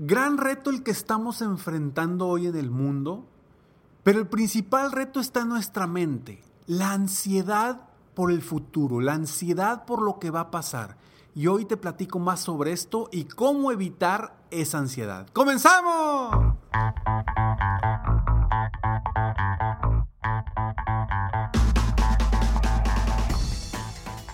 Gran reto el que estamos enfrentando hoy en el mundo, pero el principal reto está en nuestra mente, la ansiedad por el futuro, la ansiedad por lo que va a pasar. Y hoy te platico más sobre esto y cómo evitar esa ansiedad. ¡Comenzamos!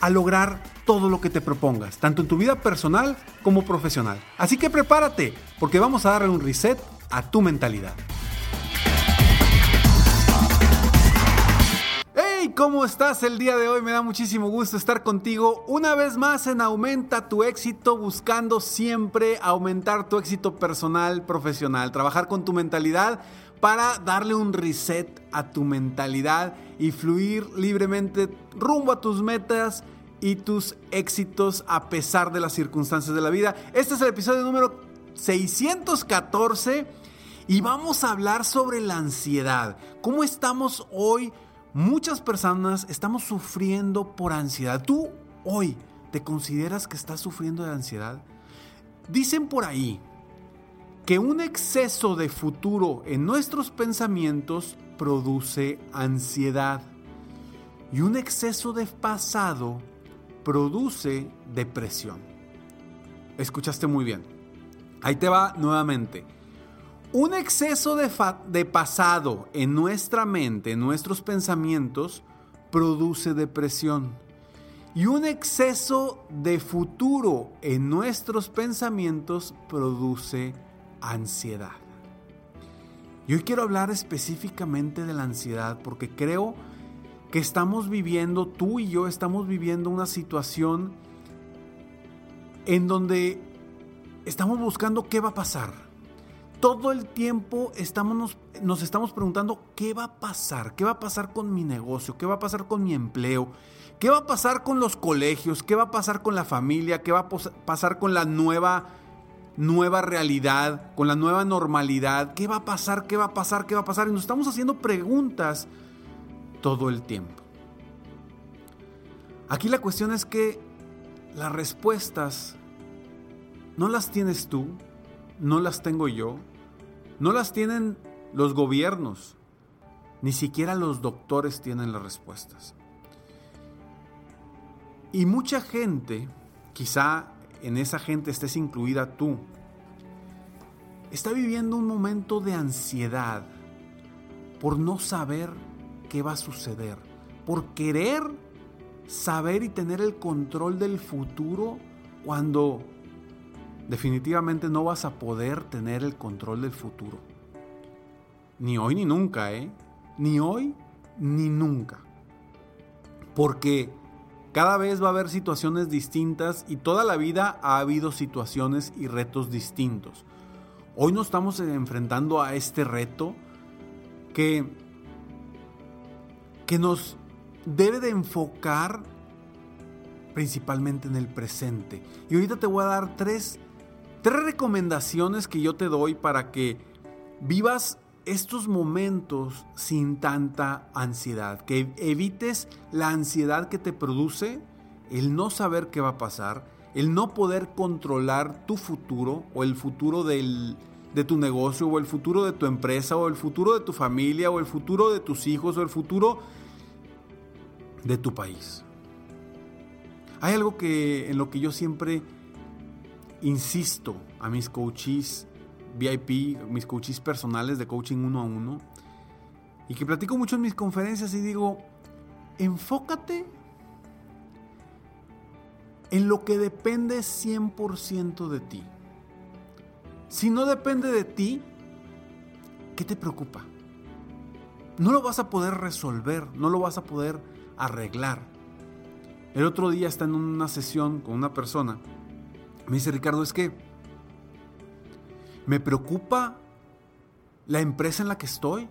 a lograr todo lo que te propongas, tanto en tu vida personal como profesional. Así que prepárate, porque vamos a darle un reset a tu mentalidad. ¡Hey! ¿Cómo estás el día de hoy? Me da muchísimo gusto estar contigo una vez más en Aumenta tu éxito, buscando siempre aumentar tu éxito personal, profesional, trabajar con tu mentalidad para darle un reset a tu mentalidad y fluir libremente rumbo a tus metas y tus éxitos a pesar de las circunstancias de la vida. Este es el episodio número 614 y vamos a hablar sobre la ansiedad. ¿Cómo estamos hoy? Muchas personas estamos sufriendo por ansiedad. ¿Tú hoy te consideras que estás sufriendo de ansiedad? Dicen por ahí que un exceso de futuro en nuestros pensamientos produce ansiedad y un exceso de pasado produce depresión. Escuchaste muy bien. Ahí te va nuevamente. Un exceso de, de, pasado en nuestra mente, en nuestros pensamientos, produce depresión. Y un exceso de futuro en nuestros pensamientos produce ansiedad. Y hoy quiero hablar específicamente de la ansiedad porque creo que estamos viviendo, tú y yo estamos viviendo una situación en donde estamos buscando qué va a pasar. Todo el tiempo estamos, nos, estamos preguntando qué va a pasar, qué va a pasar con mi negocio, qué va a pasar con mi empleo, qué va a pasar con los colegios, qué va a pasar con la familia, qué va a pasar con la nueva nueva realidad, con la nueva normalidad, qué va a pasar, qué va a pasar, qué va a pasar. Y nos estamos haciendo preguntas todo el tiempo. Aquí la cuestión es que las respuestas no las tienes tú, no las tengo yo, no las tienen los gobiernos, ni siquiera los doctores tienen las respuestas. Y mucha gente, quizá en esa gente estés incluida tú, está viviendo un momento de ansiedad por no saber qué va a suceder, por querer saber y tener el control del futuro cuando definitivamente no vas a poder tener el control del futuro. Ni hoy ni nunca, ¿eh? Ni hoy ni nunca. Porque cada vez va a haber situaciones distintas y toda la vida ha habido situaciones y retos distintos. Hoy nos estamos enfrentando a este reto que que nos debe de enfocar principalmente en el presente. Y ahorita te voy a dar tres, tres recomendaciones que yo te doy para que vivas estos momentos sin tanta ansiedad, que evites la ansiedad que te produce el no saber qué va a pasar, el no poder controlar tu futuro o el futuro del, de tu negocio o el futuro de tu empresa o el futuro de tu familia o el futuro de tus hijos o el futuro de tu país. Hay algo que en lo que yo siempre insisto a mis coaches VIP, mis coaches personales de coaching uno a uno y que platico mucho en mis conferencias y digo, enfócate en lo que depende 100% de ti. Si no depende de ti, ¿qué te preocupa? No lo vas a poder resolver, no lo vas a poder arreglar. El otro día está en una sesión con una persona. Me dice Ricardo, es que me preocupa la empresa en la que estoy.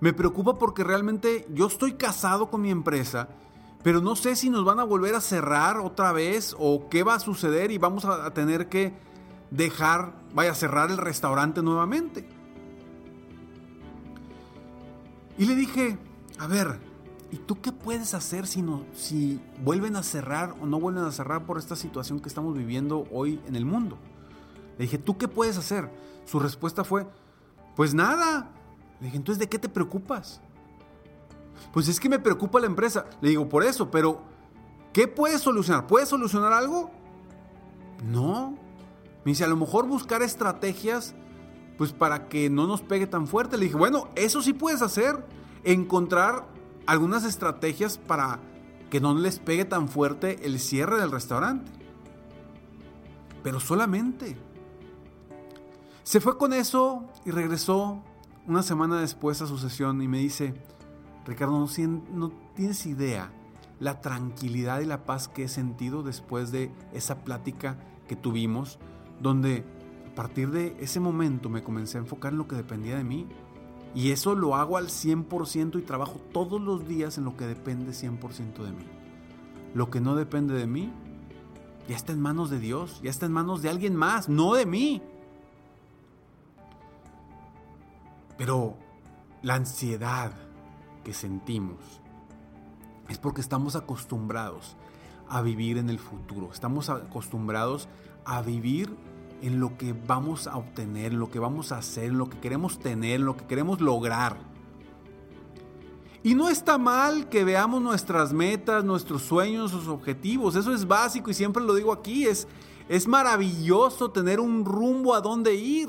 Me preocupa porque realmente yo estoy casado con mi empresa, pero no sé si nos van a volver a cerrar otra vez o qué va a suceder y vamos a tener que dejar, vaya a cerrar el restaurante nuevamente. Y le dije, a ver, ¿y tú qué puedes hacer si, no, si vuelven a cerrar o no vuelven a cerrar por esta situación que estamos viviendo hoy en el mundo? Le dije, ¿tú qué puedes hacer? Su respuesta fue, pues nada. Le dije, entonces, ¿de qué te preocupas? Pues es que me preocupa la empresa. Le digo, por eso, pero ¿qué puedes solucionar? ¿Puedes solucionar algo? No. Me dice, a lo mejor buscar estrategias pues para que no nos pegue tan fuerte. Le dije, bueno, eso sí puedes hacer. Encontrar algunas estrategias para que no les pegue tan fuerte el cierre del restaurante. Pero solamente. Se fue con eso y regresó una semana después a su sesión y me dice, Ricardo, no, tienes idea la tranquilidad y la paz que he sentido después de esa plática que tuvimos donde a partir de ese momento me comencé a enfocar en lo que dependía de mí. Y eso lo hago al 100% y trabajo todos los días en lo que depende 100% de mí. Lo que no depende de mí, ya está en manos de Dios, ya está en manos de alguien más, no de mí. Pero la ansiedad que sentimos es porque estamos acostumbrados a vivir en el futuro, estamos acostumbrados a vivir en lo que vamos a obtener, en lo que vamos a hacer, lo que queremos tener, en lo que queremos lograr. Y no está mal que veamos nuestras metas, nuestros sueños, nuestros objetivos. Eso es básico y siempre lo digo aquí. Es, es maravilloso tener un rumbo a dónde ir.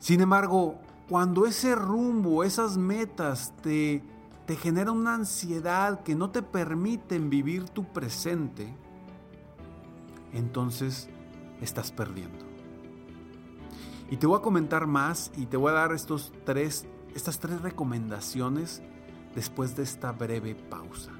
Sin embargo, cuando ese rumbo, esas metas te, te generan una ansiedad que no te permiten vivir tu presente, entonces estás perdiendo. Y te voy a comentar más y te voy a dar estos tres, estas tres recomendaciones después de esta breve pausa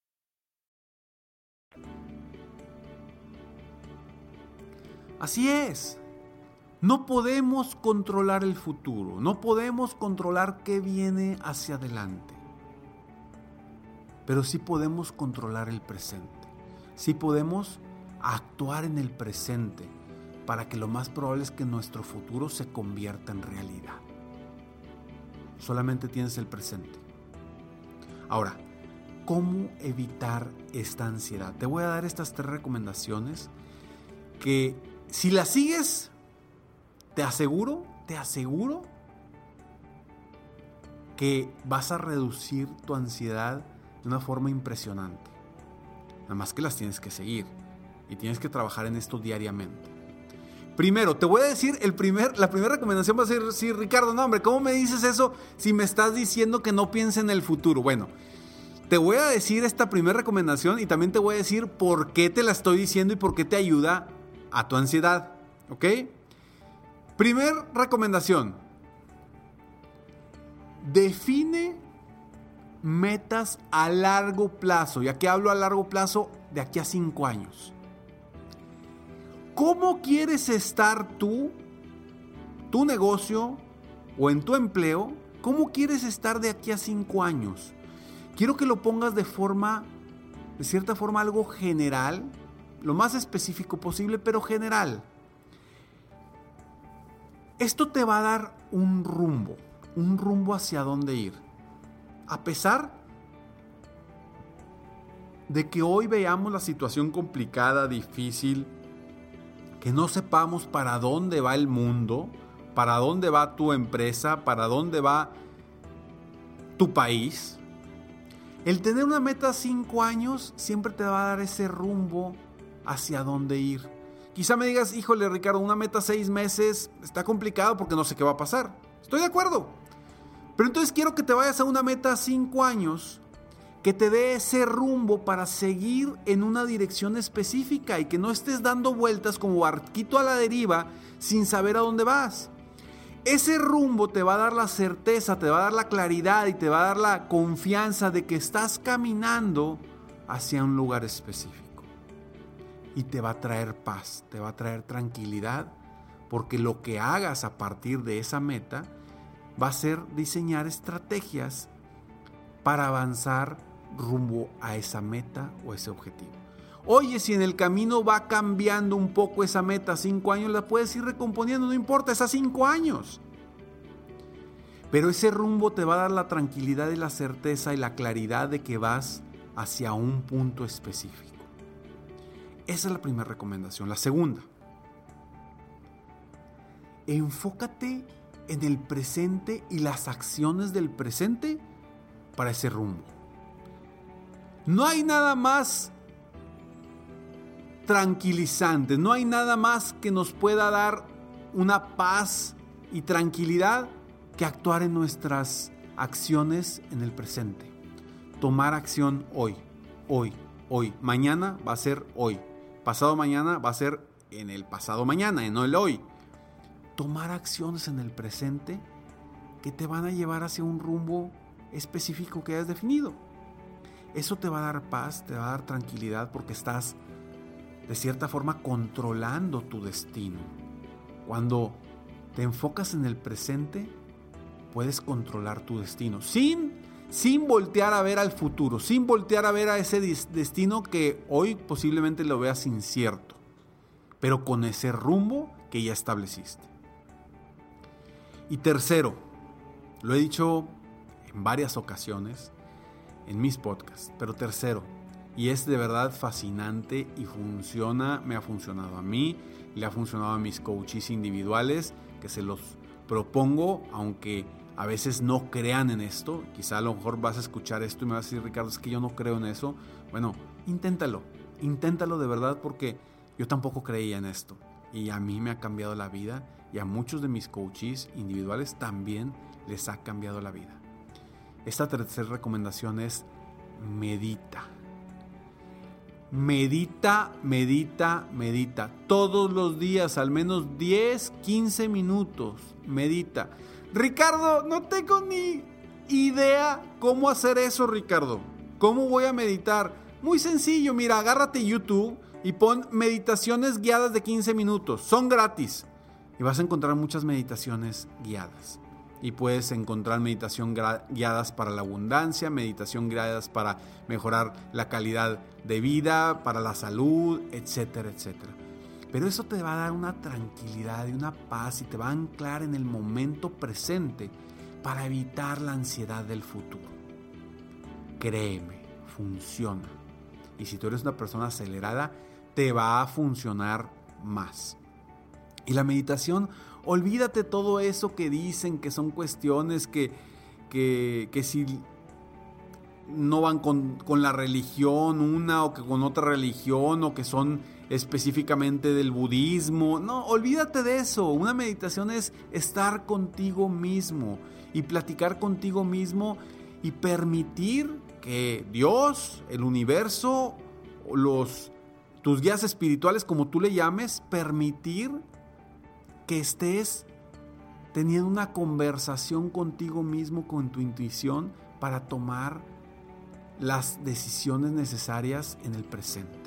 Así es. No podemos controlar el futuro, no podemos controlar qué viene hacia adelante. Pero sí podemos controlar el presente. Sí podemos actuar en el presente para que lo más probable es que nuestro futuro se convierta en realidad. Solamente tienes el presente. Ahora, ¿cómo evitar esta ansiedad? Te voy a dar estas tres recomendaciones que si las sigues, te aseguro, te aseguro que vas a reducir tu ansiedad de una forma impresionante. Nada más que las tienes que seguir y tienes que trabajar en esto diariamente. Primero, te voy a decir, el primer, la primera recomendación va a ser, sí, Ricardo, no, hombre, ¿cómo me dices eso si me estás diciendo que no piense en el futuro? Bueno, te voy a decir esta primera recomendación y también te voy a decir por qué te la estoy diciendo y por qué te ayuda a tu ansiedad, ¿ok? Primer recomendación. Define metas a largo plazo. Y aquí hablo a largo plazo de aquí a cinco años. ¿Cómo quieres estar tú, tu negocio o en tu empleo? ¿Cómo quieres estar de aquí a cinco años? Quiero que lo pongas de forma, de cierta forma, algo general, lo más específico posible, pero general. Esto te va a dar un rumbo, un rumbo hacia dónde ir. A pesar de que hoy veamos la situación complicada, difícil, que no sepamos para dónde va el mundo, para dónde va tu empresa, para dónde va tu país. El tener una meta a cinco años siempre te va a dar ese rumbo hacia dónde ir. Quizá me digas, híjole Ricardo, una meta seis meses está complicado porque no sé qué va a pasar. Estoy de acuerdo. Pero entonces quiero que te vayas a una meta cinco años que te dé ese rumbo para seguir en una dirección específica y que no estés dando vueltas como barquito a la deriva sin saber a dónde vas. Ese rumbo te va a dar la certeza, te va a dar la claridad y te va a dar la confianza de que estás caminando hacia un lugar específico y te va a traer paz, te va a traer tranquilidad, porque lo que hagas a partir de esa meta va a ser diseñar estrategias para avanzar rumbo a esa meta o ese objetivo. Oye, si en el camino va cambiando un poco esa meta, cinco años, la puedes ir recomponiendo, no importa, es a cinco años. Pero ese rumbo te va a dar la tranquilidad y la certeza y la claridad de que vas hacia un punto específico. Esa es la primera recomendación. La segunda, enfócate en el presente y las acciones del presente para ese rumbo. No hay nada más tranquilizante, no hay nada más que nos pueda dar una paz y tranquilidad que actuar en nuestras acciones en el presente. Tomar acción hoy, hoy, hoy. Mañana va a ser hoy. Pasado mañana va a ser en el pasado mañana, no el hoy. Tomar acciones en el presente que te van a llevar hacia un rumbo específico que hayas definido. Eso te va a dar paz, te va a dar tranquilidad porque estás de cierta forma controlando tu destino. Cuando te enfocas en el presente, puedes controlar tu destino sin sin voltear a ver al futuro, sin voltear a ver a ese destino que hoy posiblemente lo veas incierto, pero con ese rumbo que ya estableciste. Y tercero, lo he dicho en varias ocasiones en mis podcasts, pero tercero, y es de verdad fascinante y funciona, me ha funcionado a mí, le ha funcionado a mis coaches individuales, que se los propongo, aunque a veces no crean en esto. Quizá a lo mejor vas a escuchar esto y me vas a decir, Ricardo, es que yo no creo en eso. Bueno, inténtalo, inténtalo de verdad porque yo tampoco creía en esto. Y a mí me ha cambiado la vida y a muchos de mis coaches individuales también les ha cambiado la vida. Esta tercera recomendación es medita. Medita, medita, medita. Todos los días, al menos 10, 15 minutos. Medita. Ricardo, no tengo ni idea cómo hacer eso, Ricardo. ¿Cómo voy a meditar? Muy sencillo, mira, agárrate YouTube y pon meditaciones guiadas de 15 minutos. Son gratis. Y vas a encontrar muchas meditaciones guiadas y puedes encontrar meditación guiadas para la abundancia, meditación guiadas para mejorar la calidad de vida, para la salud, etcétera, etcétera. Pero eso te va a dar una tranquilidad y una paz y te va a anclar en el momento presente para evitar la ansiedad del futuro. Créeme, funciona. Y si tú eres una persona acelerada, te va a funcionar más. Y la meditación Olvídate todo eso que dicen que son cuestiones que, que, si no van con, con, la religión una o que con otra religión o que son específicamente del budismo. No, olvídate de eso. Una meditación es estar contigo mismo y platicar contigo mismo y permitir que Dios, el universo, los tus guías espirituales como tú le llames, permitir que estés teniendo una conversación contigo mismo, con tu intuición, para tomar las decisiones necesarias en el presente.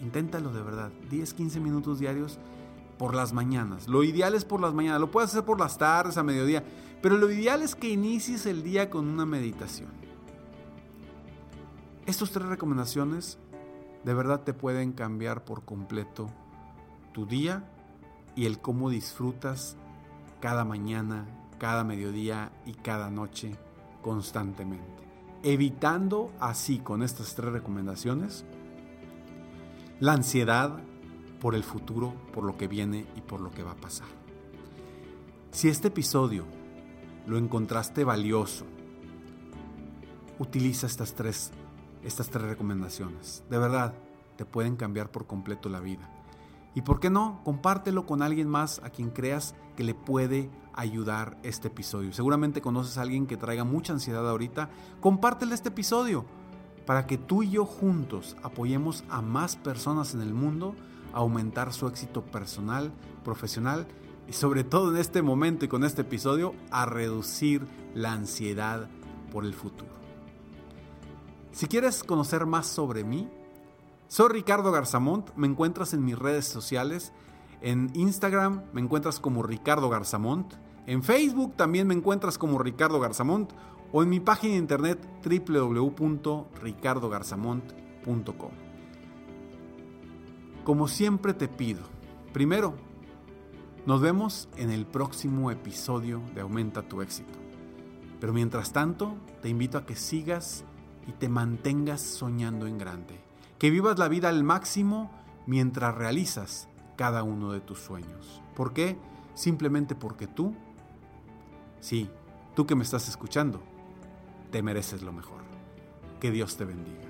Inténtalo de verdad, 10, 15 minutos diarios por las mañanas. Lo ideal es por las mañanas, lo puedes hacer por las tardes, a mediodía, pero lo ideal es que inicies el día con una meditación. Estas tres recomendaciones de verdad te pueden cambiar por completo tu día y el cómo disfrutas cada mañana, cada mediodía y cada noche constantemente. Evitando así con estas tres recomendaciones la ansiedad por el futuro, por lo que viene y por lo que va a pasar. Si este episodio lo encontraste valioso, utiliza estas tres, estas tres recomendaciones. De verdad, te pueden cambiar por completo la vida. Y por qué no, compártelo con alguien más a quien creas que le puede ayudar este episodio. Seguramente conoces a alguien que traiga mucha ansiedad ahorita. Compártele este episodio para que tú y yo juntos apoyemos a más personas en el mundo a aumentar su éxito personal, profesional y sobre todo en este momento y con este episodio a reducir la ansiedad por el futuro. Si quieres conocer más sobre mí, soy Ricardo Garzamont, me encuentras en mis redes sociales. En Instagram me encuentras como Ricardo Garzamont. En Facebook también me encuentras como Ricardo Garzamont. O en mi página de internet www.ricardogarzamont.com. Como siempre te pido, primero, nos vemos en el próximo episodio de Aumenta tu éxito. Pero mientras tanto, te invito a que sigas y te mantengas soñando en grande que vivas la vida al máximo mientras realizas cada uno de tus sueños. ¿Por qué? Simplemente porque tú, sí, tú que me estás escuchando, te mereces lo mejor. Que Dios te bendiga.